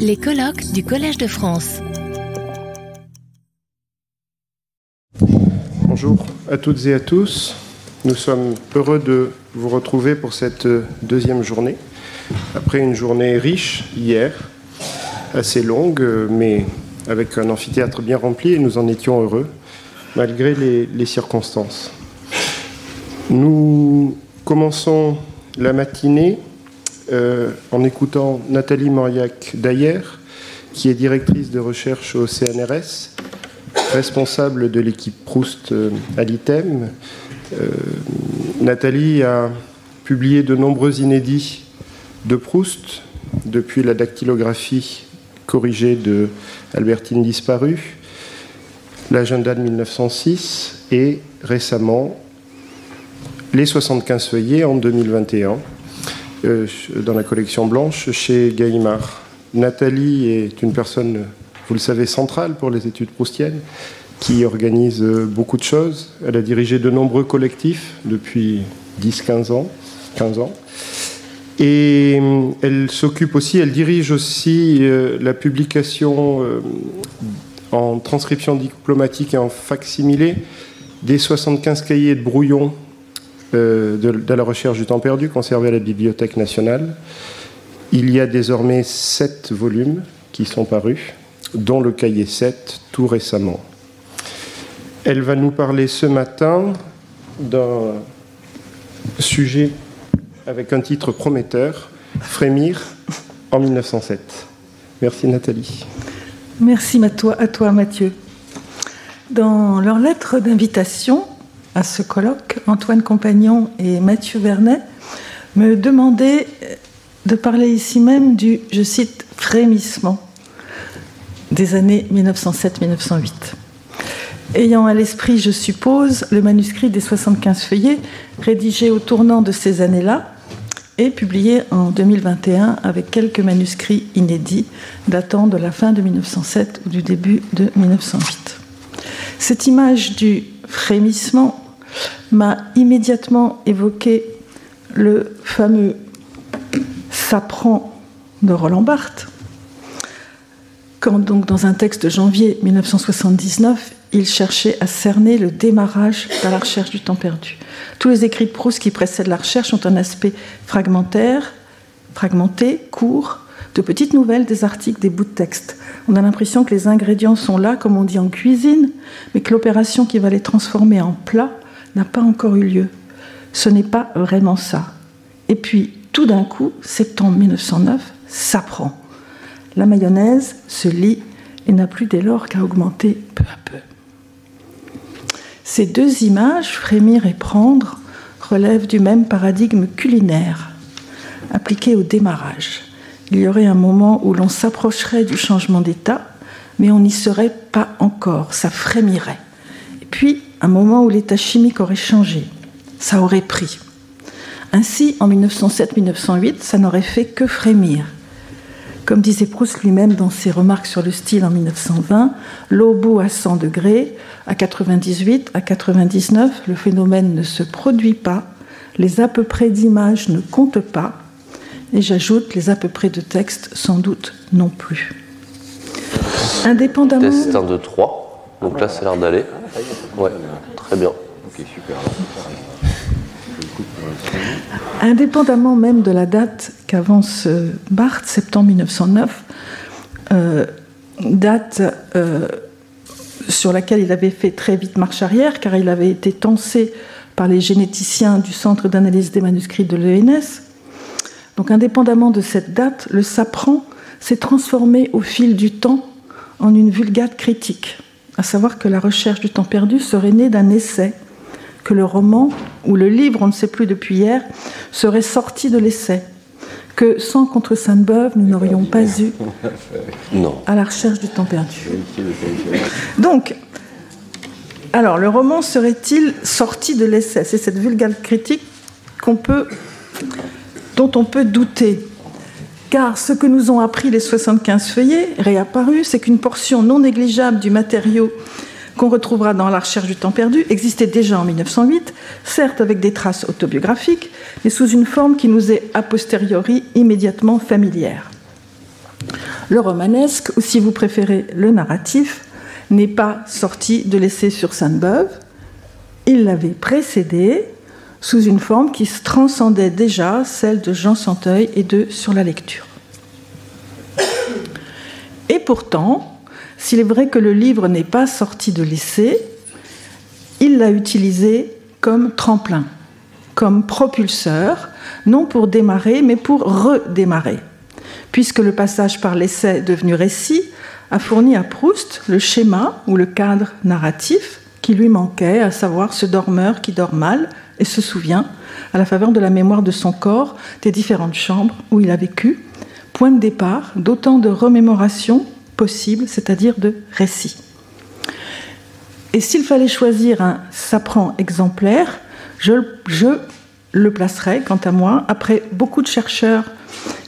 Les colloques du Collège de France. Bonjour à toutes et à tous. Nous sommes heureux de vous retrouver pour cette deuxième journée. Après une journée riche hier, assez longue, mais avec un amphithéâtre bien rempli, et nous en étions heureux, malgré les, circonstances. Nous commençons la matinée euh, en écoutant Nathalie Mauriac d'Ayer, qui est directrice de recherche au CNRS, responsable de l'équipe Proust euh, à l'ITEM. Euh, Nathalie a publié de nombreux inédits de Proust, depuis la dactylographie corrigée de Albertine disparue, l'agenda de 1906 et récemment les 75 feuillets en 2021 euh, dans la collection blanche chez Gallimard. Nathalie est une personne, vous le savez, centrale pour les études proustiennes, qui organise beaucoup de choses. Elle a dirigé de nombreux collectifs depuis 10-15 ans. 15 ans. Et euh, elle s'occupe aussi, elle dirige aussi euh, la publication en transcription diplomatique et en facsimilé des 75 cahiers de brouillon euh, de, la recherche du temps perdu conservé à la Bibliothèque nationale. Il y a désormais sept volumes qui sont parus, dont le cahier 7 tout récemment. Elle va nous parler ce matin d'un sujet avec un titre prometteur, Frémir en 1907. Merci Nathalie. Merci à toi Mathieu. Dans leur lettre d'invitation, à ce colloque, Antoine Compagnon et Mathieu Vernet me demandaient de parler ici même du, je cite, frémissement des années 1907-1908. Ayant à l'esprit, je suppose, le manuscrit des 75 feuillets, rédigé au tournant de ces années-là, et publié en 2021 avec quelques manuscrits inédits datant de la fin de 1907 ou du début de 1908. Cette image du frémissement m'a immédiatement évoqué le fameux S'apprend de Roland Barthes, quand donc dans un texte de janvier 1979, il cherchait à cerner le démarrage de la recherche du temps perdu. Tous les écrits de Proust qui précèdent la recherche ont un aspect fragmentaire, fragmenté, court, de petites nouvelles, des articles, des bouts de texte. On a l'impression que les ingrédients sont là, comme on dit en cuisine, mais que l'opération qui va les transformer en plat n'a pas encore eu lieu. Ce n'est pas vraiment ça. Et puis, tout d'un coup, septembre 1909, ça prend. La mayonnaise se lit et n'a plus dès lors qu'à augmenter peu à peu. Ces deux images, frémir et prendre, relèvent du même paradigme culinaire, appliqué au démarrage. Il y aurait un moment où l'on s'approcherait du changement d'état, mais on n'y serait pas encore, ça frémirait. Et puis, un moment où l'état chimique aurait changé, ça aurait pris. Ainsi, en 1907-1908, ça n'aurait fait que frémir. Comme disait Proust lui-même dans ses remarques sur le style en 1920, l'eau bout à 100 degrés, à 98, à 99, le phénomène ne se produit pas, les à peu près d'images ne comptent pas, et j'ajoute les à peu près de textes sans doute non plus. Indépendamment. Test 1, 2, 3. Donc là, c'est l'air d'aller. Ouais, très bien. Ok, super. Indépendamment même de la date qu'avance euh, Barthes, septembre 1909, euh, date euh, sur laquelle il avait fait très vite marche arrière, car il avait été tensé par les généticiens du Centre d'analyse des manuscrits de l'ENS. Donc indépendamment de cette date, le Sapran s'est transformé au fil du temps en une vulgate critique à savoir que la recherche du temps perdu serait née d'un essai, que le roman ou le livre, on ne sait plus depuis hier, serait sorti de l'essai, que sans contre Sainte-Beuve, nous n'aurions pas eu à la recherche du temps perdu. Donc, alors, le roman serait-il sorti de l'essai? C'est cette vulgate critique qu'on peut, dont on peut douter. Car ce que nous ont appris les 75 feuillets, réapparus, c'est qu'une portion non négligeable du matériau qu'on retrouvera dans la recherche du temps perdu existait déjà en 1908, certes avec des traces autobiographiques, mais sous une forme qui nous est a posteriori immédiatement familière. Le romanesque, ou si vous préférez le narratif, n'est pas sorti de l'essai sur Sainte-Beuve. Il l'avait précédé sous une forme qui transcendait déjà celle de Jean Santeuil et de Sur la lecture. Et pourtant, s'il est vrai que le livre n'est pas sorti de l'essai, il l'a utilisé comme tremplin, comme propulseur, non pour démarrer, mais pour redémarrer, puisque le passage par l'essai devenu récit a fourni à Proust le schéma ou le cadre narratif qui lui manquait, à savoir ce dormeur qui dort mal et se souvient, à la faveur de la mémoire de son corps, des différentes chambres où il a vécu, point de départ d'autant de remémorations possibles, c'est-à-dire de récits. Et s'il fallait choisir un sapran exemplaire, je, le placerais, quant à moi, après beaucoup de chercheurs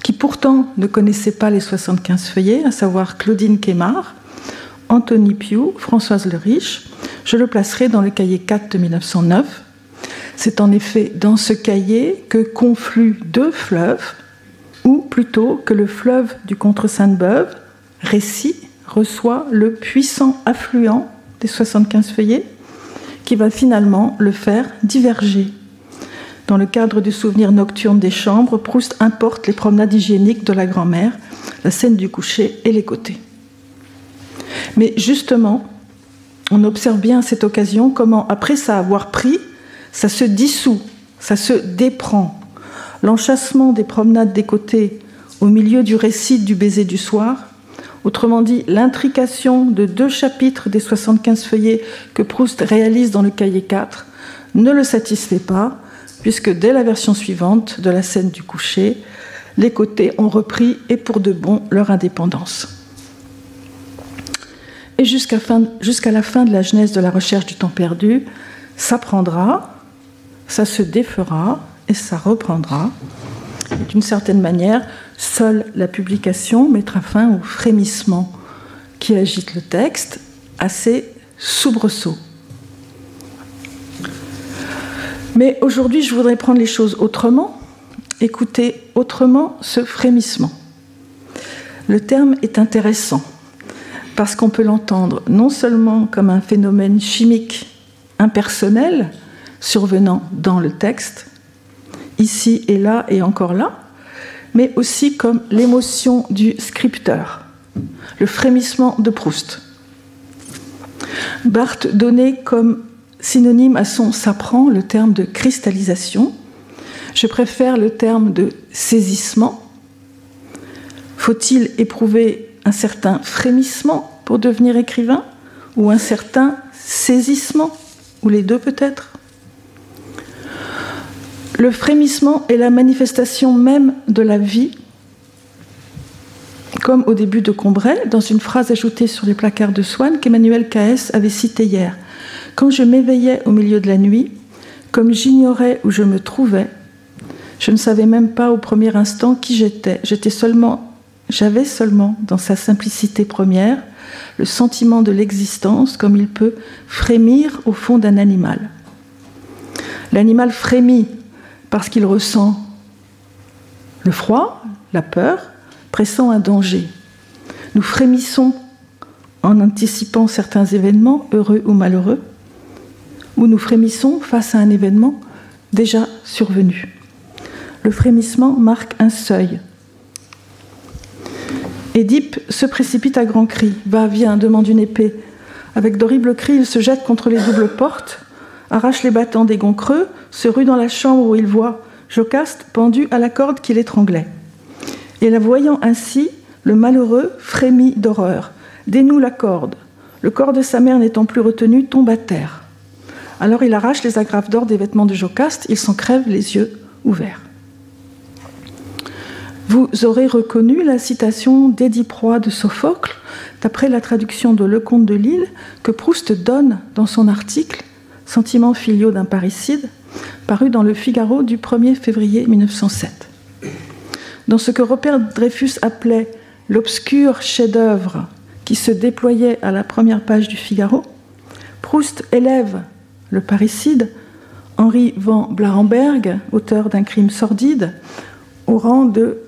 qui pourtant ne connaissaient pas les 75 feuillets, à savoir Claudine Quémard, Anthony Pioux, Françoise Le Riche, je le placerai dans le cahier 4 de 1909. C'est en effet dans ce cahier que confluent deux fleuves, ou plutôt que le fleuve du Contre-Sainte-Beuve, récit, reçoit le puissant affluent des 75 feuillets, qui va finalement le faire diverger. Dans le cadre du souvenir nocturne des chambres, Proust importe les promenades hygiéniques de la grand-mère, la scène du coucher et les côtés. Mais justement, on observe bien à cette occasion comment, après ça avoir pris, ça se dissout, ça se déprend. L'enchâssement des promenades des côtés au milieu du récit du baiser du soir Autrement dit, l'intrication de deux chapitres des 75 feuillets que Proust réalise dans le cahier 4 ne le satisfait pas, puisque dès la version suivante de la scène du coucher, les côtés ont repris et pour de bon leur indépendance. Et jusqu'à la fin de la genèse de la recherche du temps perdu, ça prendra, ça se défera et ça reprendra. D'une certaine manière, Seule la publication mettra fin au frémissement qui agite le texte, assez soubresaut. Mais aujourd'hui, je voudrais prendre les choses autrement, écouter autrement ce frémissement. Le terme est intéressant parce qu'on peut l'entendre non seulement comme un phénomène chimique impersonnel survenant dans le texte, ici et là et encore là, mais aussi comme l'émotion du scripteur, le frémissement de Proust. Barthes donnait comme synonyme à son s'apprend le terme de cristallisation. Je préfère le terme de saisissement. Faut-il éprouver un certain frémissement pour devenir écrivain ou un certain saisissement, ou les deux peut-être? Le frémissement est la manifestation même de la vie, comme au début de Combray, dans une phrase ajoutée sur les placards de Swann qu'Emmanuel K.S. avait citée hier. Quand je m'éveillais au milieu de la nuit, comme j'ignorais où je me trouvais, je ne savais même pas au premier instant qui j'étais. J'avais seulement, dans sa simplicité première, le sentiment de l'existence comme il peut frémir au fond d'un animal. L'animal frémit parce qu'il ressent le froid, la peur, pressant un danger. Nous frémissons en anticipant certains événements, heureux ou malheureux, ou nous frémissons face à un événement déjà survenu. Le frémissement marque un seuil. Édipe se précipite à grands cris. Va, viens, demande une épée. Avec d'horribles cris, il se jette contre les doubles portes arrache les battants des gonds creux, se rue dans la chambre où il voit Jocaste pendu à la corde qui l'étranglait. Et la voyant ainsi, le malheureux frémit d'horreur, dénoue la corde. Le corps de sa mère n'étant plus retenu, tombe à terre. Alors il arrache les agrafes d'or des vêtements de Jocaste, il s'en crève les yeux ouverts. Vous aurez reconnu la citation d'Édipe-Roi de Sophocle, d'après la traduction de Lecomte de Lille, que Proust donne dans son article Sentiments filiaux d'un parricide, paru dans le Figaro du 1er février 1907. Dans ce que Robert Dreyfus appelait l'obscur chef-d'œuvre qui se déployait à la première page du Figaro, Proust élève le parricide, Henri van Blarenberg, auteur d'un crime sordide, au rang de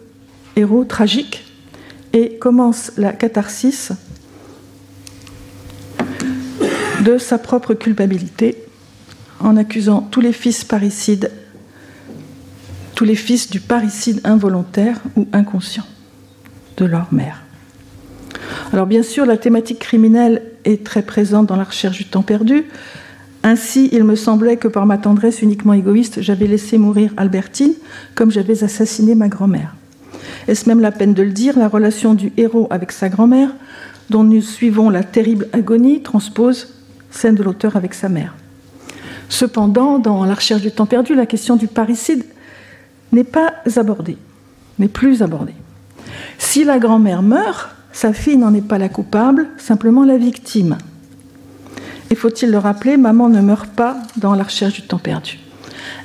héros tragique, et commence la catharsis de sa propre culpabilité en accusant tous les fils parricides, tous les fils du parricide involontaire ou inconscient de leur mère. Alors bien sûr, la thématique criminelle est très présente dans la recherche du temps perdu. Ainsi, il me semblait que par ma tendresse uniquement égoïste, j'avais laissé mourir Albertine comme j'avais assassiné ma grand-mère. Est-ce même la peine de le dire La relation du héros avec sa grand-mère, dont nous suivons la terrible agonie, transpose celle de l'auteur avec sa mère. Cependant, dans La recherche du temps perdu, la question du parricide n'est pas abordée, n'est plus abordée. Si la grand-mère meurt, sa fille n'en est pas la coupable, simplement la victime. Et faut-il le rappeler, maman ne meurt pas dans la recherche du temps perdu.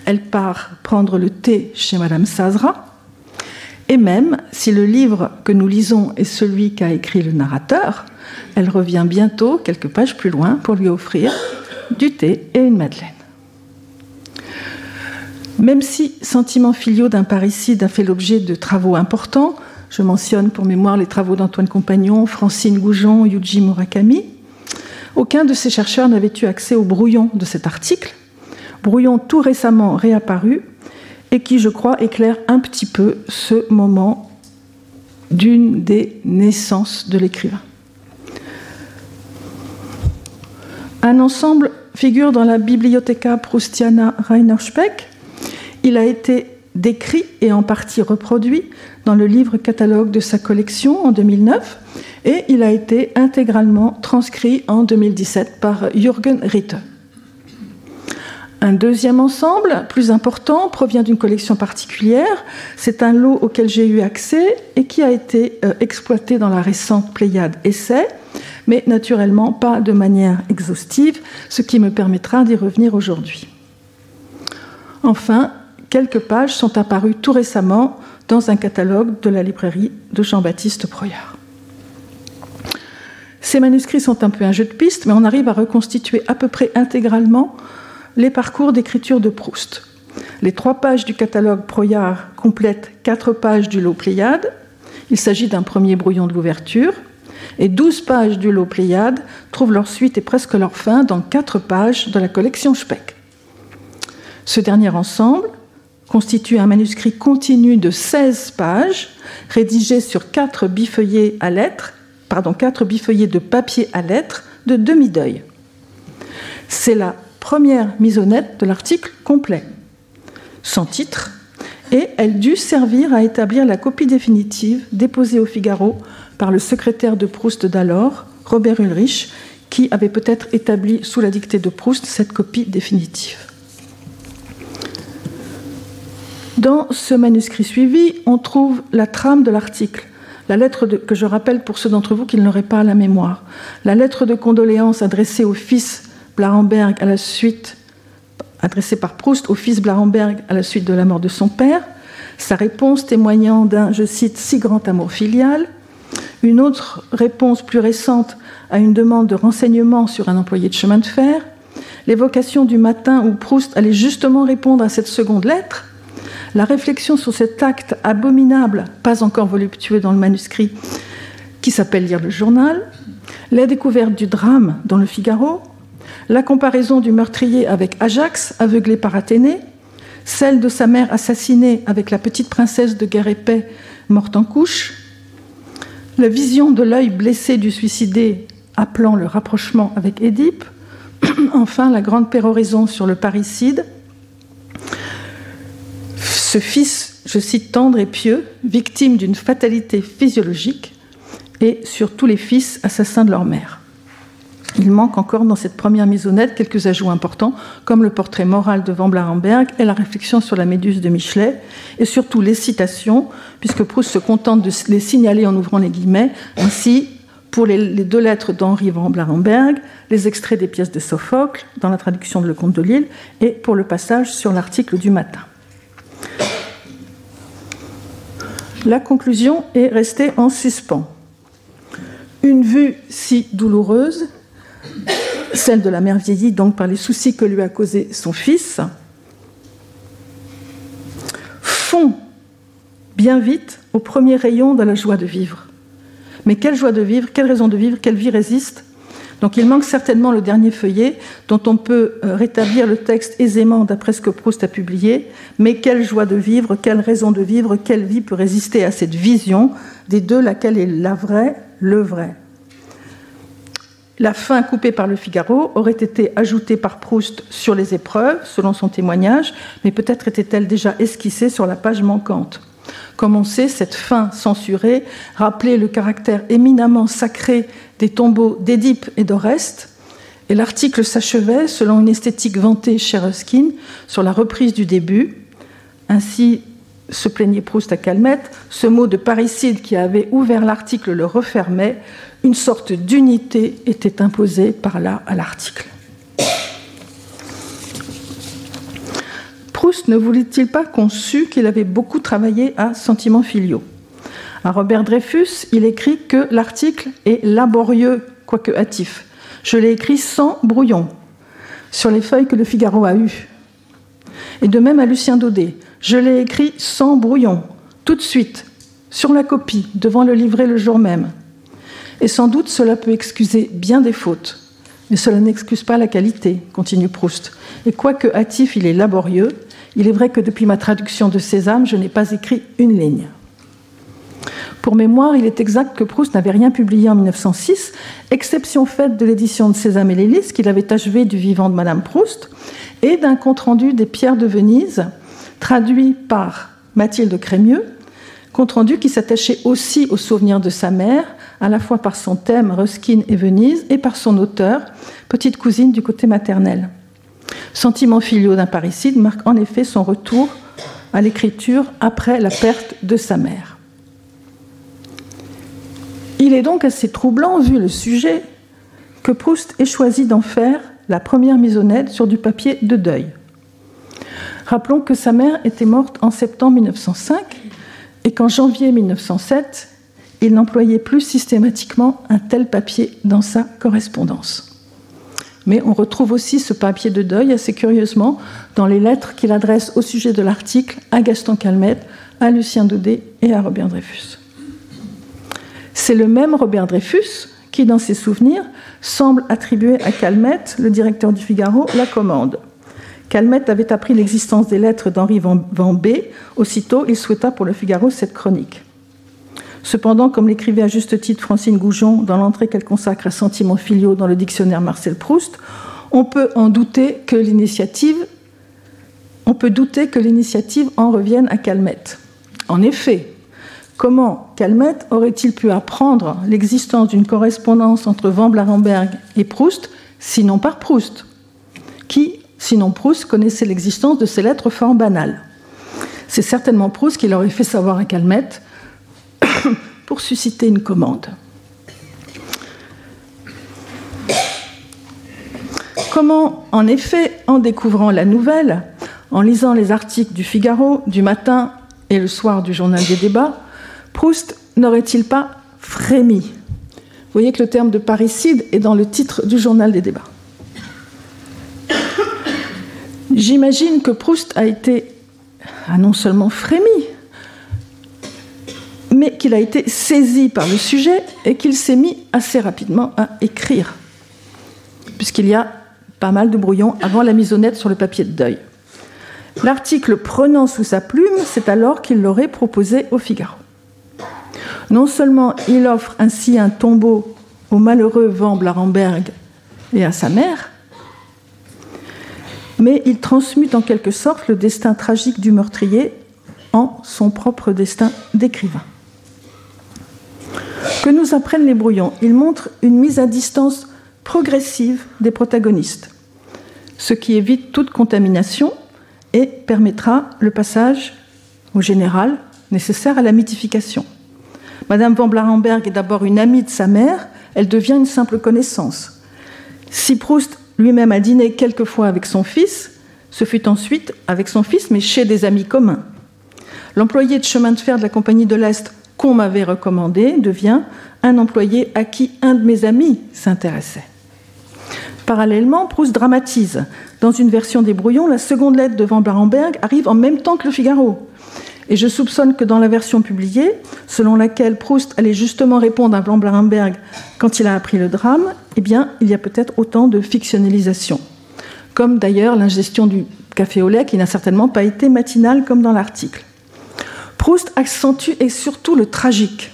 Elle part prendre le thé chez Madame Sazra, et même si le livre que nous lisons est celui qu'a écrit le narrateur, elle revient bientôt, quelques pages plus loin, pour lui offrir du thé et une madeleine. Même si Sentiments filiaux d'un parricide a fait l'objet de travaux importants, je mentionne pour mémoire les travaux d'Antoine Compagnon, Francine Goujon, Yuji Murakami, aucun de ces chercheurs n'avait eu accès au brouillon de cet article, brouillon tout récemment réapparu et qui, je crois, éclaire un petit peu ce moment d'une des naissances de l'écrivain. Un ensemble figure dans la Bibliotheca Proustiana Rainer Speck. Il a été décrit et en partie reproduit dans le livre catalogue de sa collection en 2009 et il a été intégralement transcrit en 2017 par Jürgen Ritte. Un deuxième ensemble, plus important, provient d'une collection particulière. C'est un lot auquel j'ai eu accès et qui a été euh, exploité dans la récente Pléiade Essai, mais naturellement pas de manière exhaustive, ce qui me permettra d'y revenir aujourd'hui. Enfin, quelques pages sont apparues tout récemment dans un catalogue de la librairie de Jean-Baptiste Proyard. Ces manuscrits sont un peu un jeu de piste, mais on arrive à reconstituer à peu près intégralement les parcours d'écriture de Proust. Les trois pages du catalogue Proyard complètent quatre pages du lot Pléiade. Il s'agit d'un premier brouillon de l'ouverture. Et douze pages du lot Pléiade trouvent leur suite et presque leur fin dans quatre pages de la collection Speck. Ce dernier ensemble constitue un manuscrit continu de 16 pages, rédigé sur quatre bifeuillets à lettres, de papier à lettres de demi-deuil. C'est la première mise au net de l'article complet, sans titre, et elle dut servir à établir la copie définitive déposée au Figaro par le secrétaire de Proust d'alors, Robert Ulrich, qui avait peut-être établi sous la dictée de Proust cette copie définitive. Dans ce manuscrit suivi, on trouve la trame de l'article, la lettre que je rappelle pour ceux d'entre vous qui ne l'auraient pas à la mémoire, la lettre de condoléances adressée au fils Blarenberg à la suite, adressée par Proust au fils Blarenberg à la suite de la mort de son père, sa réponse témoignant d'un, je cite, si grand amour filial, une autre réponse plus récente à une demande de renseignement sur un employé de chemin de fer, l'évocation du matin où Proust allait justement répondre à cette seconde lettre, la réflexion sur cet acte abominable, pas encore voluptueux dans le manuscrit, qui s'appelle Lire le journal, la découverte du drame dans le Figaro, la comparaison du meurtrier avec Ajax, aveuglé par Athénée, celle de sa mère assassinée avec la petite princesse de guerre morte en couche, la vision de l'œil blessé du suicidé appelant le rapprochement avec Édipe, enfin la grande péroraison sur le parricide, ce fils, je cite, tendre et pieux, victime d'une fatalité physiologique, et sur tous les fils assassins de leur mère. Il manque encore dans cette première mise net quelques ajouts importants, comme le portrait moral de Van Blarenberg et la réflexion sur la méduse de Michelet, et surtout les citations, puisque Proust se contente de les signaler en ouvrant les guillemets. Ainsi, pour les, deux lettres d'Henri Van Blarenberg, les extraits des pièces de Sophocle, dans la traduction de Le Comte de Lille, et pour le passage sur l'article du matin. La conclusion est restée en suspens. Une vue si douloureuse celle de la mère vieillie, donc par les soucis que lui a causés son fils, fond bien vite au premier rayon de la joie de vivre. Mais quelle joie de vivre, quelle raison de vivre, quelle vie résiste donc il manque certainement le dernier feuillet dont on peut euh, rétablir le texte aisément d'après ce que Proust a publié, mais quelle joie de vivre, quelle raison de vivre, quelle vie peut résister à cette vision des deux, laquelle est la vraie, le vrai? La fin coupée par le Figaro aurait été ajoutée par Proust sur les épreuves, selon son témoignage, mais peut-être était-elle déjà esquissée sur la page manquante. Comme on sait, cette fin censurée? Rappelait le caractère éminemment sacré des tombeaux d'Édipe et d'Oreste, et l'article s'achevait selon une esthétique vantée chez Ruskin sur la reprise du début. Ainsi se plaignait Proust à Calmette, ce mot de parricide qui avait ouvert l'article le refermait, une sorte d'unité était imposée par là à l'article. Proust ne voulait-il pas qu'on sût qu'il avait beaucoup travaillé à Sentiments filiaux? À Robert Dreyfus, il écrit que l'article est laborieux, quoique hâtif. Je l'ai écrit sans brouillon, sur les feuilles que le Figaro a eues. Et de même à Lucien Daudet, je l'ai écrit sans brouillon, tout de suite, sur la copie, devant le livret le jour même. Et sans doute cela peut excuser bien des fautes. Mais cela n'excuse pas la qualité, continue Proust. Et quoique hâtif, il est laborieux, il est vrai que depuis ma traduction de Sésame, je n'ai pas écrit une ligne. Pour mémoire, il est exact que Proust n'avait rien publié en 1906, exception faite de l'édition de Sésame et l'Élysée, qu'il avait achevé du vivant de Madame Proust, et d'un compte-rendu des Pierres de Venise, traduit par Mathilde Crémieux, compte-rendu qui s'attachait aussi aux souvenirs de sa mère, à la fois par son thème Ruskin et Venise, et par son auteur, petite cousine du côté maternel. Sentiment filiaux d'un parricide marque en effet son retour à l'écriture après la perte de sa mère. Il est donc assez troublant, vu le sujet, que Proust ait choisi d'en faire la première mise sur du papier de deuil. Rappelons que sa mère était morte en septembre 1905 et qu'en janvier 1907, il n'employait plus systématiquement un tel papier dans sa correspondance. Mais on retrouve aussi ce papier de deuil assez curieusement dans les lettres qu'il adresse au sujet de l'article à Gaston Calmette, à Lucien Daudet et à Robert Dreyfus. C'est le même Robert Dreyfus qui, dans ses souvenirs, semble attribuer à Calmette, le directeur du Figaro, la commande. Calmette avait appris l'existence des lettres d'Henri Van B. Aussitôt, il souhaita pour le Figaro cette chronique. Cependant, comme l'écrivait à juste titre Francine Goujon dans l'entrée qu'elle consacre à Sentiments filiaux dans le dictionnaire Marcel Proust, on peut en douter que l'initiative, douter que l'initiative en revienne à Calmette. En effet, comment Calmette aurait-il pu apprendre l'existence d'une correspondance entre Van Blarenberg et Proust, sinon par Proust, qui, sinon Proust, connaissait l'existence de ces lettres fort banales? C'est certainement Proust qui l'aurait fait savoir à Calmette pour susciter une commande. Comment, en effet, en découvrant la nouvelle, en lisant les articles du Figaro, du matin et le soir du journal des débats, Proust n'aurait-il pas frémi? Vous voyez que le terme de parricide est dans le titre du journal des débats. J'imagine que Proust a été, a non seulement frémi, mais qu'il a été saisi par le sujet et qu'il s'est mis assez rapidement à écrire, puisqu'il y a pas mal de brouillons avant la mise au net sur le papier de deuil. L'article prenant sous sa plume, c'est alors qu'il l'aurait proposé au Figaro. Non seulement il offre ainsi un tombeau au malheureux Van Blarenberg et à sa mère, mais il transmute en quelque sorte le destin tragique du meurtrier en son propre destin d'écrivain. Que nous apprennent les brouillons Ils montrent une mise à distance progressive des protagonistes, ce qui évite toute contamination et permettra le passage au général nécessaire à la mythification. Madame Van Blarenberg est d'abord une amie de sa mère, elle devient une simple connaissance. Si Proust lui-même a dîné quelquefois avec son fils, ce fut ensuite avec son fils, mais chez des amis communs. L'employé de chemin de fer de la Compagnie de l'Est qu'on m'avait recommandé devient un employé à qui un de mes amis s'intéressait. Parallèlement, Proust dramatise. Dans une version des brouillons, la seconde lettre de Van Barenberg arrive en même temps que le Figaro. Et je soupçonne que dans la version publiée, selon laquelle Proust allait justement répondre à Blanc-Blarenberg quand il a appris le drame, eh bien, il y a peut-être autant de fictionnalisation. Comme d'ailleurs l'ingestion du café au lait qui n'a certainement pas été matinale comme dans l'article. Proust accentue et surtout le tragique.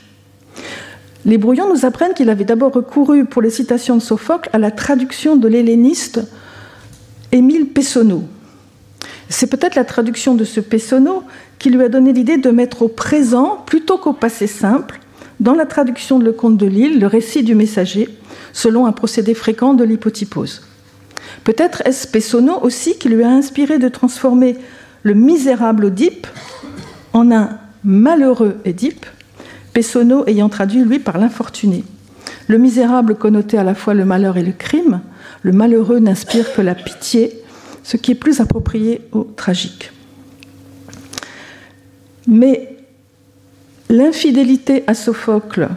Les brouillons nous apprennent qu'il avait d'abord recouru pour les citations de Sophocle à la traduction de l'helléniste Émile Pessonneau. C'est peut-être la traduction de ce Pessonneau qui lui a donné l'idée de mettre au présent plutôt qu'au passé simple, dans la traduction de Le Comte de Lille, le récit du messager, selon un procédé fréquent de l'hypotypose. Peut-être est-ce Pessonneau aussi qui lui a inspiré de transformer le misérable Oedipe en un malheureux Édipe, Pessonneau ayant traduit lui par l'infortuné. Le misérable connotait à la fois le malheur et le crime, le malheureux n'inspire que la pitié, ce qui est plus approprié au tragique. Mais l'infidélité à Sophocle,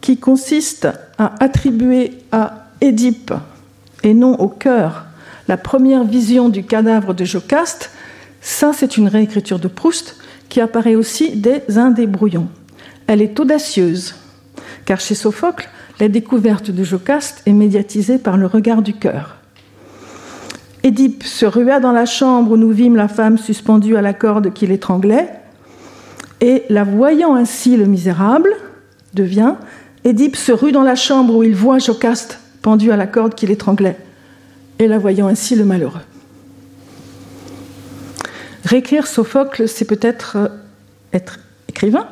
qui consiste à attribuer à Édipe et non au cœur la première vision du cadavre de Jocaste, ça c'est une réécriture de Proust qui apparaît aussi dès un des brouillons. Elle est audacieuse, car chez Sophocle, la découverte de Jocaste est médiatisée par le regard du cœur. Édipe se rua dans la chambre où nous vîmes la femme suspendue à la corde qui l'étranglait, et la voyant ainsi le misérable, devient Édipe se rue dans la chambre où il voit Jocaste pendu à la corde qui l'étranglait, et la voyant ainsi le malheureux. Réécrire Sophocle, c'est peut-être euh, être écrivain.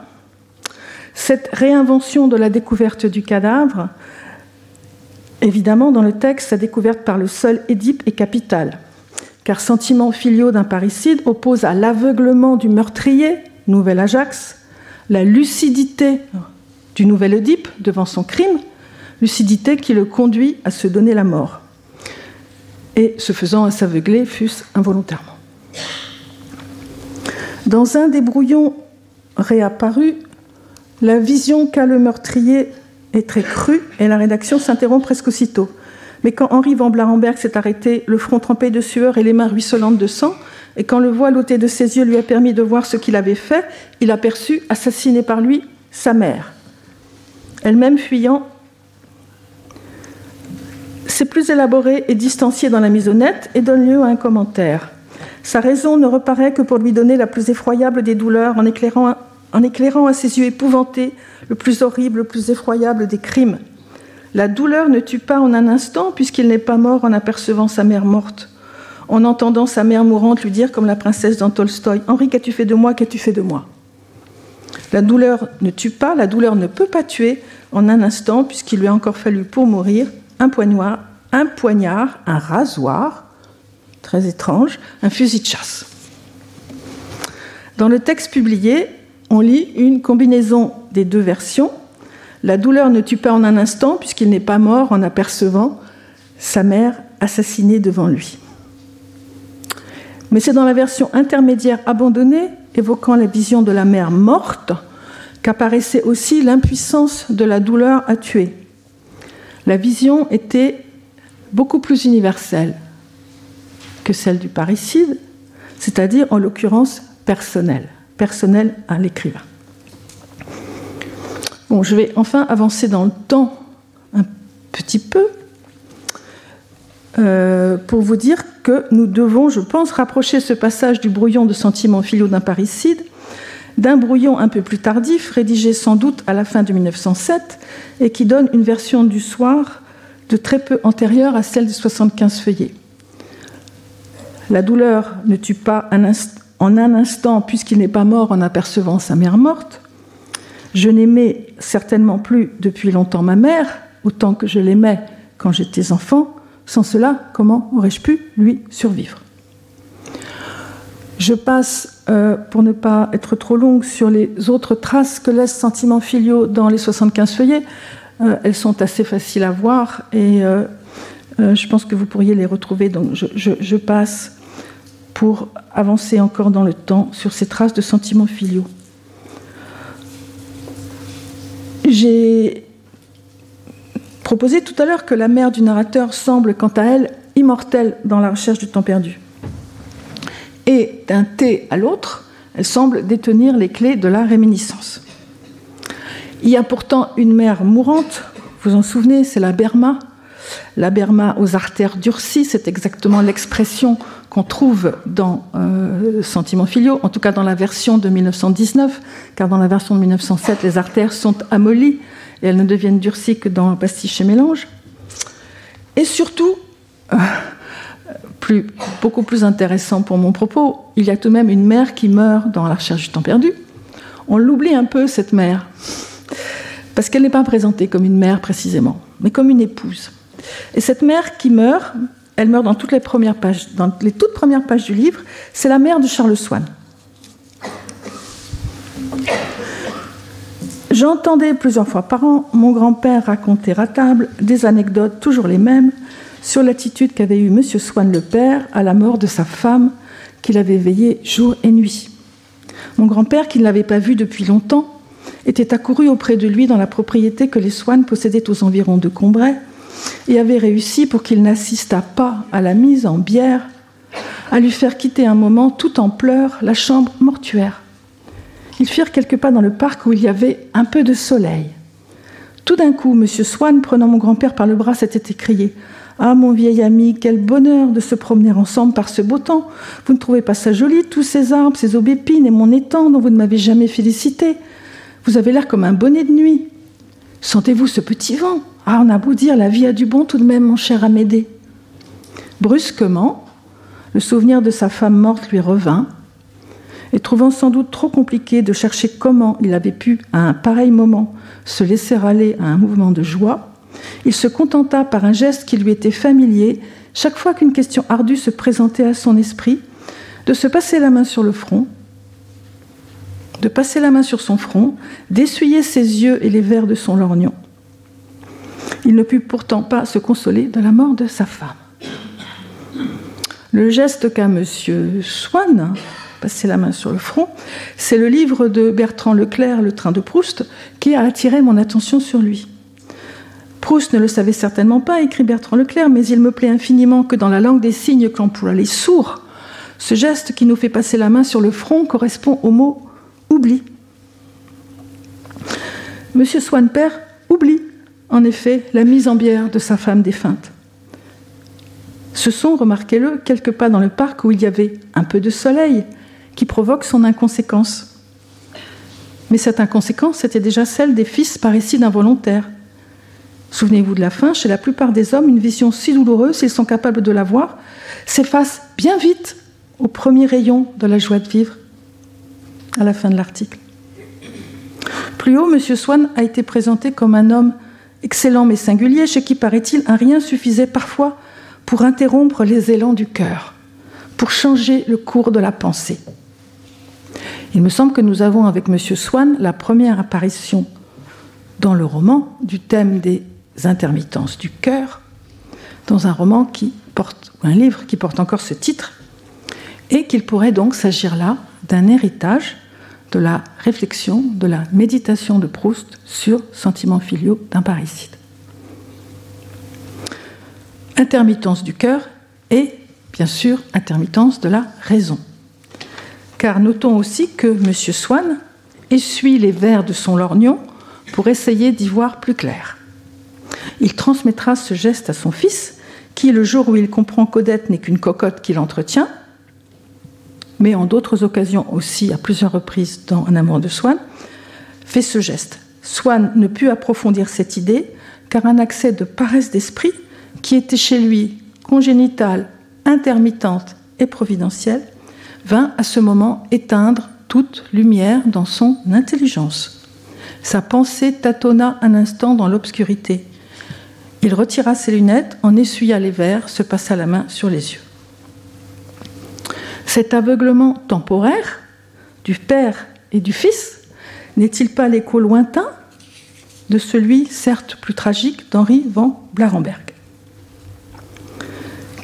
Cette réinvention de la découverte du cadavre, évidemment, dans le texte, sa découverte par le seul Édipe est capitale, car sentiment filiaux d'un parricide oppose à l'aveuglement du meurtrier, nouvel Ajax, la lucidité du nouvel Oedipe devant son crime, lucidité qui le conduit à se donner la mort, et se faisant s'aveugler, fût-ce involontairement. Dans un des brouillons réapparus, la vision qu'a le meurtrier est très crue et la rédaction s'interrompt presque aussitôt. Mais quand Henri van Blarenberg s'est arrêté, le front trempé de sueur et les mains ruisselantes de sang, et quand le voile ôté de ses yeux lui a permis de voir ce qu'il avait fait, il aperçut, assassiné par lui, sa mère, elle-même fuyant. C'est plus élaboré et distancié dans la mise et donne lieu à un commentaire. Sa raison ne reparaît que pour lui donner la plus effroyable des douleurs en éclairant, à ses yeux épouvantés le plus horrible, le plus effroyable des crimes. La douleur ne tue pas en un instant puisqu'il n'est pas mort en apercevant sa mère morte, en entendant sa mère mourante lui dire comme la princesse dans Tolstoï Henri, qu'as-tu fait de moi? Qu'as-tu fait de moi? La douleur ne tue pas, la douleur ne peut pas tuer en un instant puisqu'il lui a encore fallu pour mourir un poignard, un poignard, un rasoir, très étrange, un fusil de chasse. Dans le texte publié, on lit une combinaison des deux versions. La douleur ne tue pas en un instant, puisqu'il n'est pas mort en apercevant sa mère assassinée devant lui. Mais c'est dans la version intermédiaire abandonnée, évoquant la vision de la mère morte, qu'apparaissait aussi l'impuissance de la douleur à tuer. La vision était beaucoup plus universelle que celle du parricide, c'est-à-dire en l'occurrence personnelle, personnelle à l'écrivain. Je vais enfin avancer dans le temps un petit peu euh, pour vous dire que nous devons, je pense, rapprocher ce passage du brouillon de sentiments filiaux d'un parricide d'un brouillon un peu plus tardif, rédigé sans doute à la fin de 1907, et qui donne une version du soir de très peu antérieure à celle de 75 feuillets. La douleur ne tue pas en un instant puisqu'il n'est pas mort en apercevant sa mère morte. Je n'aimais certainement plus depuis longtemps ma mère, autant que je l'aimais quand j'étais enfant. Sans cela, comment aurais-je pu lui survivre? Je passe, euh, pour ne pas être trop longue, sur les autres traces que laissent sentiments filiaux dans les 75 feuillets. Euh, elles sont assez faciles à voir et euh, je pense que vous pourriez les retrouver. Donc je passe pour avancer encore dans le temps sur ces traces de sentiments filiaux. J'ai proposé tout à l'heure que la mère du narrateur semble, quant à elle, immortelle dans la recherche du temps perdu. Et d'un thé à l'autre, Elle semble détenir les clés de la réminiscence. Il y a pourtant une mère mourante, vous vous en souvenez, c'est la Berma. La Berma aux artères durcies, c'est exactement l'expression qu'on trouve dans euh, Sentiments filiaux, en tout cas dans la version de 1919, car dans la version de 1907, les artères sont amollies et elles ne deviennent durcies que dans Pastiche et Mélange. Et surtout, euh, beaucoup plus intéressant pour mon propos, il y a tout de même une mère qui meurt dans La recherche du temps perdu. On l'oublie un peu, cette mère, parce qu'elle n'est pas présentée comme une mère précisément, mais comme une épouse. Et cette mère qui meurt, elle meurt dans toutes les premières pages, les toutes premières pages du livre, c'est la mère de Charles Swann. J'entendais plusieurs fois par an mon grand-père raconter à table des anecdotes toujours les mêmes sur l'attitude qu'avait eue M. Swann le père à la mort de sa femme qu'il avait veillée jour et nuit. Mon grand-père, qui ne l'avait pas vu depuis longtemps, était accouru auprès de lui dans la propriété que les Swann possédaient aux environs de Combray et avait réussi, pour qu'il n'assistât pas à la mise en bière, à lui faire quitter un moment tout en pleurs la chambre mortuaire. Ils firent quelques pas dans le parc où il y avait un peu de soleil. Tout d'un coup, M. Swann, prenant mon grand-père par le bras, s'était écrié Ah, mon vieil ami, quel bonheur de se promener ensemble par ce beau temps Vous ne trouvez pas ça joli, tous ces arbres, ces aubépines et mon étang dont vous ne m'avez jamais félicité? Vous avez l'air comme un bonnet de nuit. Sentez-vous ce petit vent? Ah, on a beau dire, la vie a du bon tout de même, mon cher Amédée. Brusquement, le souvenir de sa femme morte lui revint et trouvant sans doute trop compliqué de chercher comment il avait pu, à un pareil moment, se laisser aller à un mouvement de joie, il se contenta par un geste qui lui était familier, chaque fois qu'une question ardue se présentait à son esprit, de se passer la main sur le front, de passer la main sur son front, d'essuyer ses yeux et les verres de son lorgnon. Il ne put pourtant pas se consoler de la mort de sa femme. Le geste qu'a M. Swann passer la main sur le front, c'est le livre de Bertrand Leclerc, Le train de Proust, qui a attiré mon attention sur lui. Proust ne le savait certainement pas, écrit Bertrand Leclerc, mais il me plaît infiniment que dans la langue des signes qu'emploient les sourds, ce geste qui nous fait passer la main sur le front correspond au mot oubli. Monsieur Swanpère oublie, en effet, la mise en bière de sa femme défunte. Ce sont, remarquez-le, quelques pas dans le parc où il y avait un peu de soleil, qui provoque son inconséquence. Mais cette inconséquence était déjà celle des fils parricides involontaires. Souvenez-vous de la fin, chez la plupart des hommes, une vision si douloureuse, s'ils sont capables de la voir, s'efface bien vite au premier rayon de la joie de vivre, à la fin de l'article. Plus haut, M. Swann a été présenté comme un homme excellent mais singulier, chez qui, paraît-il, un rien suffisait parfois pour interrompre les élans du cœur, pour changer le cours de la pensée. Il me semble que nous avons avec M. Swann la première apparition dans le roman du thème des intermittences du cœur, dans un roman qui porte, un livre qui porte encore ce titre, et qu'il pourrait donc s'agir là d'un héritage de la réflexion, de la méditation de Proust sur sentiments filiaux d'un parricide. Intermittence du cœur et, bien sûr, intermittence de la raison car notons aussi que M. Swann essuie les verres de son lorgnon pour essayer d'y voir plus clair. Il transmettra ce geste à son fils, qui, le jour où il comprend qu'Odette n'est qu'une cocotte qu'il entretient, mais en d'autres occasions aussi, à plusieurs reprises dans Un amour de Swann, fait ce geste. Swann ne put approfondir cette idée, car un accès de paresse d'esprit, qui était chez lui congénital, intermittente et providentielle, vint à ce moment éteindre toute lumière dans son intelligence. Sa pensée tâtonna un instant dans l'obscurité. Il retira ses lunettes, en essuya les verres, se passa la main sur les yeux. Cet aveuglement temporaire du père et du fils n'est-il pas l'écho lointain de celui, certes plus tragique, d'Henri van Blarenberg?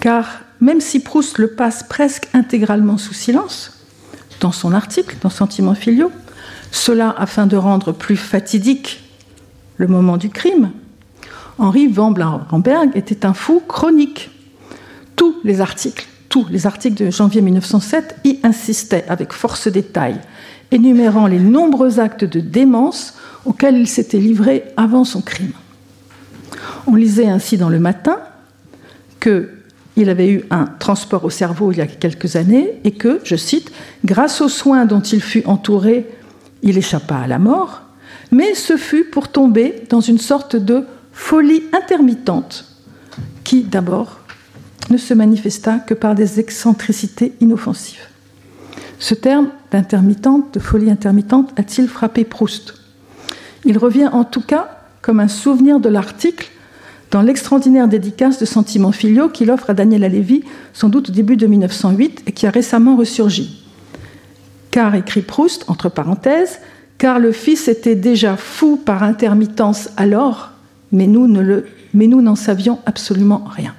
Car même si Proust le passe presque intégralement sous silence, dans son article, dans Sentiments filiaux, cela afin de rendre plus fatidique le moment du crime, Henri van Blankenberg était un fou chronique. Tous les articles tous les articles de janvier 1907 y insistaient avec force détail, énumérant les nombreux actes de démence auxquels il s'était livré avant son crime. On lisait ainsi dans le matin qu'il avait eu un transport au cerveau il y a quelques années et que, je cite, grâce aux soins dont il fut entouré, il échappa à la mort, mais ce fut pour tomber dans une sorte de folie intermittente qui, d'abord, ne se manifesta que par des excentricités inoffensives. Ce terme d'intermittente, de folie intermittente, a-t-il frappé Proust? Il revient en tout cas comme un souvenir de l'article dans l'extraordinaire dédicace de sentiments filiaux qu'il offre à Daniel Alévi, sans doute au début de 1908, et qui a récemment ressurgi. Car, écrit Proust, entre parenthèses, car le Fils était déjà fou par intermittence alors, mais nous n'en savions absolument rien.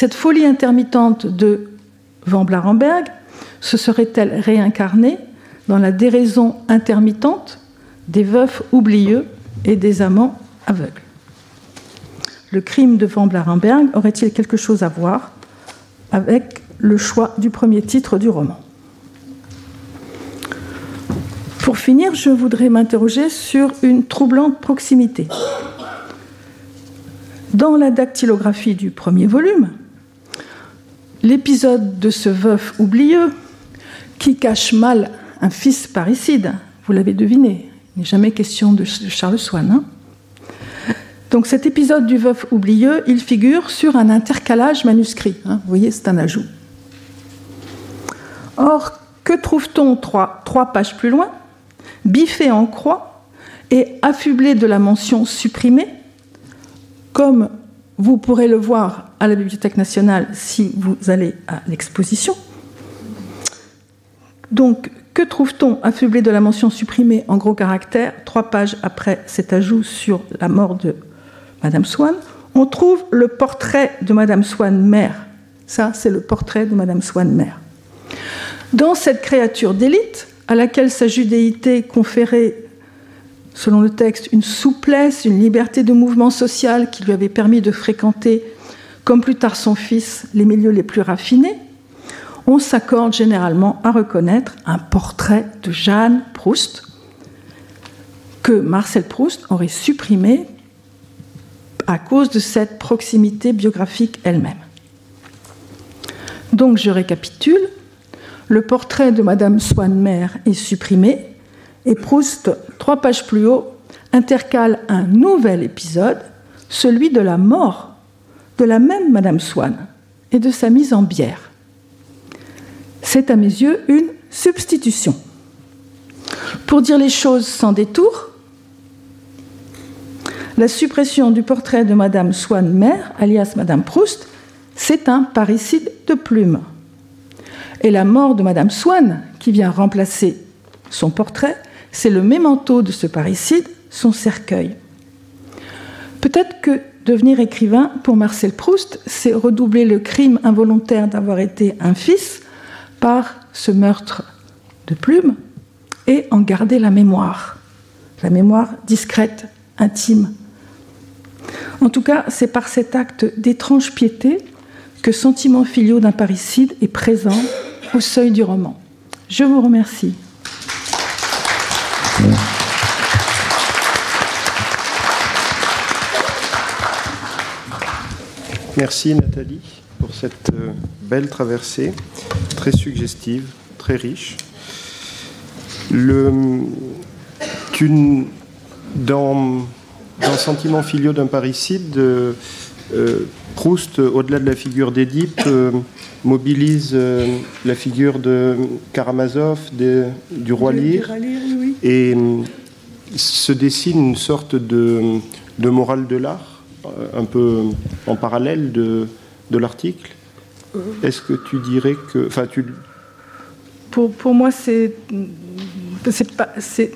Cette folie intermittente de Van Blarenberg se serait-elle réincarnée dans la déraison intermittente des veufs oublieux et des amants aveugles? Le crime de Van Blarenberg aurait-il quelque chose à voir avec le choix du premier titre du roman? Pour finir, je voudrais m'interroger sur une troublante proximité. Dans la dactylographie du premier volume, l'épisode de ce veuf oublieux qui cache mal un fils parricide, vous l'avez deviné, il n'est jamais question de Charles Swann. Hein. Donc cet épisode du veuf oublieux, il figure sur un intercalage manuscrit. Hein. vous voyez, c'est un ajout. Or, que trouve-t-on trois, trois pages plus loin? Biffé en croix et affublé de la mention supprimée, comme vous pourrez le voir à la Bibliothèque nationale si vous allez à l'exposition. Donc, que trouve-t-on affublé de la mention supprimée en gros caractères, trois pages après cet ajout sur la mort de Madame Swann On trouve le portrait de Madame Swann mère. Ça, c'est le portrait de Madame Swann mère. Dans cette créature d'élite, à laquelle sa judéité conférait selon le texte, une souplesse, une liberté de mouvement social qui lui avait permis de fréquenter, comme plus tard son fils, les milieux les plus raffinés, on s'accorde généralement à reconnaître un portrait de Jeanne Proust que Marcel Proust aurait supprimé à cause de cette proximité biographique elle-même. Donc je récapitule, le portrait de Madame Swann-Mère est supprimé, et Proust, trois pages plus haut, intercale un nouvel épisode, celui de la mort de la même Madame Swann et de sa mise en bière. C'est à mes yeux une substitution. Pour dire les choses sans détour, la suppression du portrait de Madame Swann mère, alias Madame Proust, c'est un parricide de plume. Et la mort de Madame Swann, qui vient remplacer son portrait, c'est le mémento de ce parricide, son cercueil. Peut-être que devenir écrivain, pour Marcel Proust, c'est redoubler le crime involontaire d'avoir été un fils par ce meurtre de plume et en garder la mémoire, la mémoire discrète, intime. En tout cas, c'est par cet acte d'étrange piété que Sentiment filiaux d'un parricide est présent au seuil du roman. Je vous remercie. Merci Nathalie pour cette euh, belle traversée, très suggestive, très riche. Le, dans, dans Sentiments filiaux d'un parricide, euh, euh, Proust, au-delà de la figure d'Édipe, mobilise la figure de Karamazov, du roi Lear, et se dessine une sorte de, de morale de l'art, un peu en parallèle de, de l'article. Est-ce que tu dirais que. Enfin, tu... pour, pour moi, c'est. C'est pas. C'est,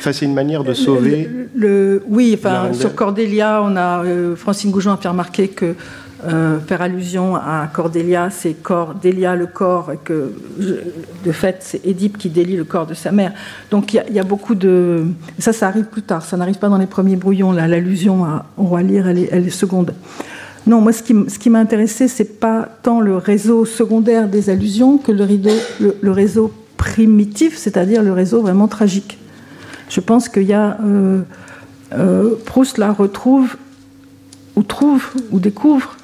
Enfin, c'est une manière de sauver. Le, oui, enfin, sur Cordélia, on a euh, Francine Goujon a fait remarquer que euh, faire allusion à Cordélia, c'est Cordélia le corps, et que de fait c'est Édipe qui délie le corps de sa mère. Donc il y, a beaucoup de. Ça, ça arrive plus tard, ça n'arrive pas dans les premiers brouillons, l'allusion au roi Lear, elle est, elle est seconde. Non, moi, ce qui, ce qui m'a intéressé, c'est pas tant le réseau secondaire des allusions que le, rideau, le, réseau primitif, c'est-à-dire le réseau vraiment tragique. Je pense qu'il y a. Euh, euh, Proust là retrouve, ou trouve, ou découvre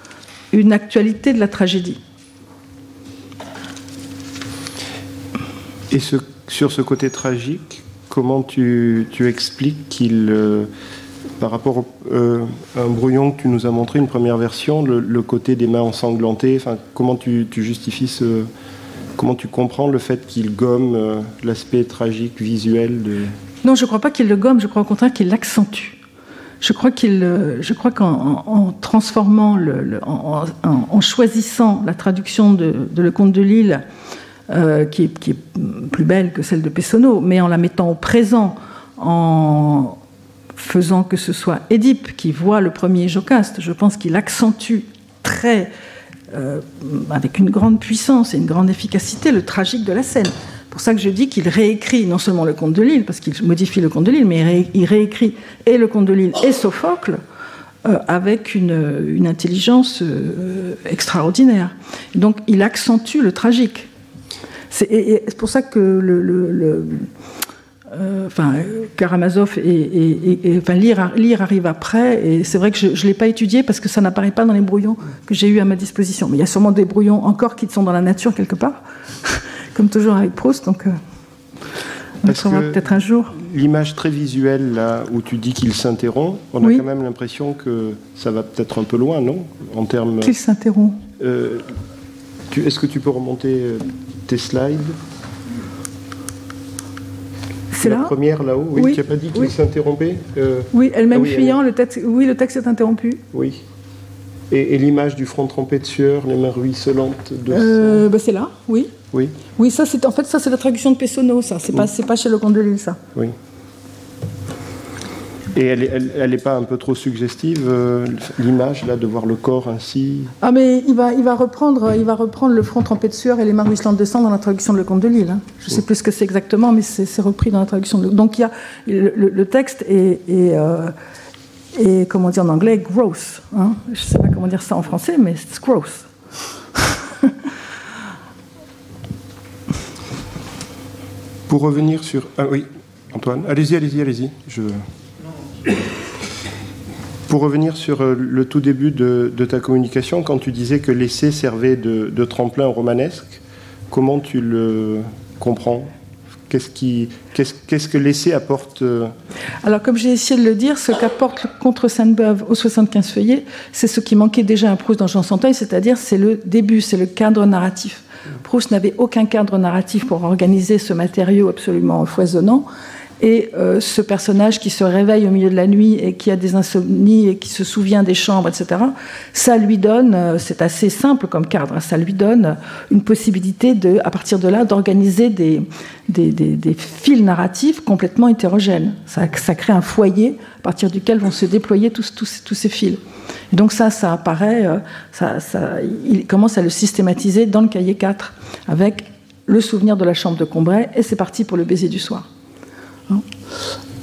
une actualité de la tragédie. Et ce, sur ce côté tragique, comment tu, tu expliques qu'il. Euh, par rapport euh, à un brouillon que tu nous as montré, une première version, le, côté des mains ensanglantées, comment tu, justifies ce, comment tu comprends le fait qu'il gomme euh, l'aspect tragique visuel de... Non, je ne crois pas qu'il le gomme, je crois au contraire qu'il l'accentue. Je crois qu'il, euh, je crois qu'en transformant, en, choisissant la traduction de, Le Comte de Lille, qui, est, qui, est, plus belle que celle de Pessonneau, mais en la mettant au présent, en, faisant que ce soit Édipe qui voit le premier Jocaste. Je pense qu'il accentue très, euh, avec une grande puissance et une grande efficacité, le tragique de la scène. C'est pour ça que je dis qu'il réécrit non seulement le conte de Lille, parce qu'il modifie le conte de Lille, mais il réécrit et le conte de Lille et Sophocle euh, avec une, intelligence euh, extraordinaire. Donc il accentue le tragique. C'est pour ça que le euh, enfin, Karamazov et, enfin, lire, lire, arrive après, et c'est vrai que je ne l'ai pas étudié parce que ça n'apparaît pas dans les brouillons que j'ai eu à ma disposition. Mais il y a sûrement des brouillons encore qui sont dans la nature quelque part, comme toujours avec Proust, donc euh, on le trouvera peut-être un jour. L'image très visuelle, là, où tu dis qu'il s'interrompt, on a quand même l'impression que ça va peut-être un peu loin, non? En termes. Qu'il s'interrompt. Euh, est-ce que tu peux remonter tes slides? C'est la première là-haut, oui, tu n'as pas dit qu'il s'interrompait euh, Oui, elle-même ah fuyant, le texte, oui, le texte est interrompu. Oui. Et, l'image du front trempé de sueur, les mains ruisselantes de euh, bah, C'est là, oui. Oui. Oui, ça, c'est en fait ça, c'est la traduction de Pessonneau, ça. C'est pas, pas chez le Comte de Lille, ça. Oui. Et elle n'est pas un peu trop suggestive, euh, l'image, là, de voir le corps ainsi? Ah, mais il va, il va, reprendre, il va reprendre le front trempé de sueur et les mains ruisselantes de sang dans la traduction de Le Comte de Lille. Hein. Je ne sais plus ce que c'est exactement, mais c'est repris dans la traduction. De... Donc, il y a, le, texte est, euh, comment dire en anglais, gross. Hein. Je ne sais pas comment dire ça en français, mais c'est gross. Pour revenir sur... Ah oui, Antoine, allez-y, allez-y, allez-y. Pour revenir sur euh, le tout début de, ta communication, quand tu disais que l'essai servait de, tremplin romanesque, comment tu le comprends? Qu'est-ce, que l'essai apporte euh Alors, comme j'ai essayé de le dire, ce qu'apporte le contre Sainte-Beuve aux 75 feuillets, c'est ce qui manquait déjà à Proust dans Jean Santeuil, c'est-à-dire c'est le début, c'est le cadre narratif. Proust n'avait aucun cadre narratif pour organiser ce matériau absolument foisonnant. Et euh, ce personnage qui se réveille au milieu de la nuit et qui a des insomnies et qui se souvient des chambres, etc., ça lui donne, euh, c'est assez simple comme cadre, ça lui donne une possibilité, de, à partir de là, d'organiser des, fils narratifs complètement hétérogènes. Ça, crée un foyer à partir duquel vont se déployer tous, ces fils. Et donc ça, ça apparaît, euh, ça, ça, il commence à le systématiser dans le cahier 4, avec le souvenir de la chambre de Combray, et c'est parti pour le baiser du soir.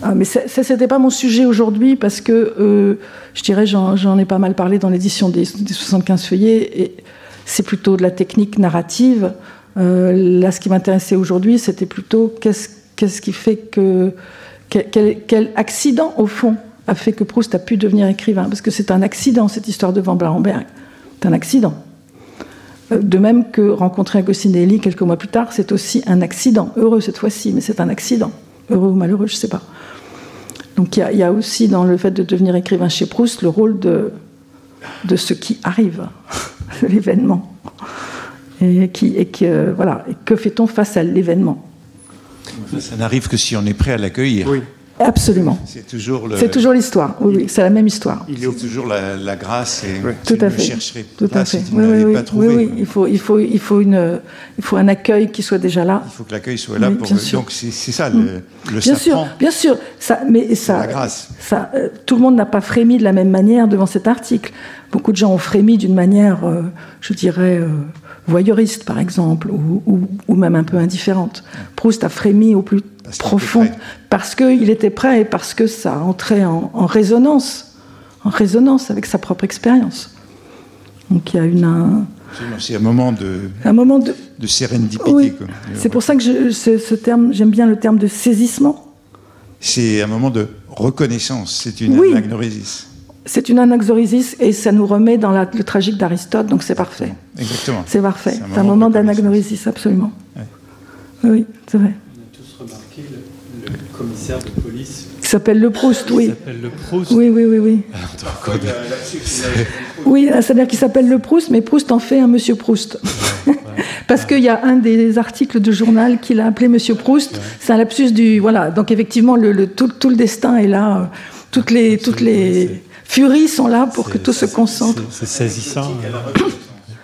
Ah, mais ça, n'était pas mon sujet aujourd'hui parce que, euh, je dirais, j'en ai pas mal parlé dans l'édition des, 75 feuillets, et c'est plutôt de la technique narrative. Euh, là, ce qui m'intéressait aujourd'hui, c'était plutôt qu'est-ce qui fait que. Quel, accident, au fond, a fait que Proust a pu devenir écrivain Parce que c'est un accident, cette histoire de Van Blarenberg. C'est un accident. Euh, de même que rencontrer Agostinelli quelques mois plus tard, c'est aussi un accident. Heureux cette fois-ci, mais c'est un accident heureux ou malheureux, je ne sais pas. Donc il y, a aussi dans le fait de devenir écrivain chez Proust le rôle de, de ce qui arrive, de l'événement. Et, qui, et que, voilà, et que fait-on face à l'événement? Ça n'arrive que si on est prêt à l'accueillir. Oui. Absolument. C'est toujours C'est toujours l'histoire. Oui, oui c'est la même histoire. Il est toujours la, grâce et tout à fait. tout à fait. oui, oui, oui, oui, il faut, il faut, il faut une, il faut un accueil qui soit déjà là. Il faut que l'accueil soit là pour. Donc c'est ça le, le bien sûr, bien sûr. Ça, mais ça, la grâce. Ça, euh, tout le monde n'a pas frémi de la même manière devant cet article. Beaucoup de gens ont frémi d'une manière, euh, je dirais. Euh, voyeuriste, par exemple, ou, ou, ou, même un peu indifférente. Proust a frémi au plus profond, parce qu'il était prêt et parce que ça entrait en, en résonance, en résonance avec sa propre expérience. Donc il y a une, un, c'est un moment de, un moment de, de sérendipité. oui. C'est pour ça que je, ce, ce terme, j'aime bien le terme de saisissement. C'est un moment de reconnaissance. C'est une Oui. anagnorisis. C'est une anaxorésis et ça nous remet dans la- le tragique d'Aristote, donc c'est parfait. Exactement. C'est parfait. C'est un moment moment d'anaxorésis, absolument. Ouais. Oui, c'est vrai. On a tous remarqué le, le commissaire de police Qui s'appelle le Proust, qui oui. s'appelle le Proust. Oui, oui, oui, oui. Oui, c'est-à-dire qu'il s'appelle le Proust, mais Proust en fait un Monsieur Proust. Parce qu'il y a un des articles de journal qu'il a appelé Monsieur Proust. C'est un lapsus du. Voilà. Donc, effectivement, le, le- tout, tout le destin est là. euh, Toutes les, toutes les furies sont là pour que tout se concentre. C'est c'est saisissant.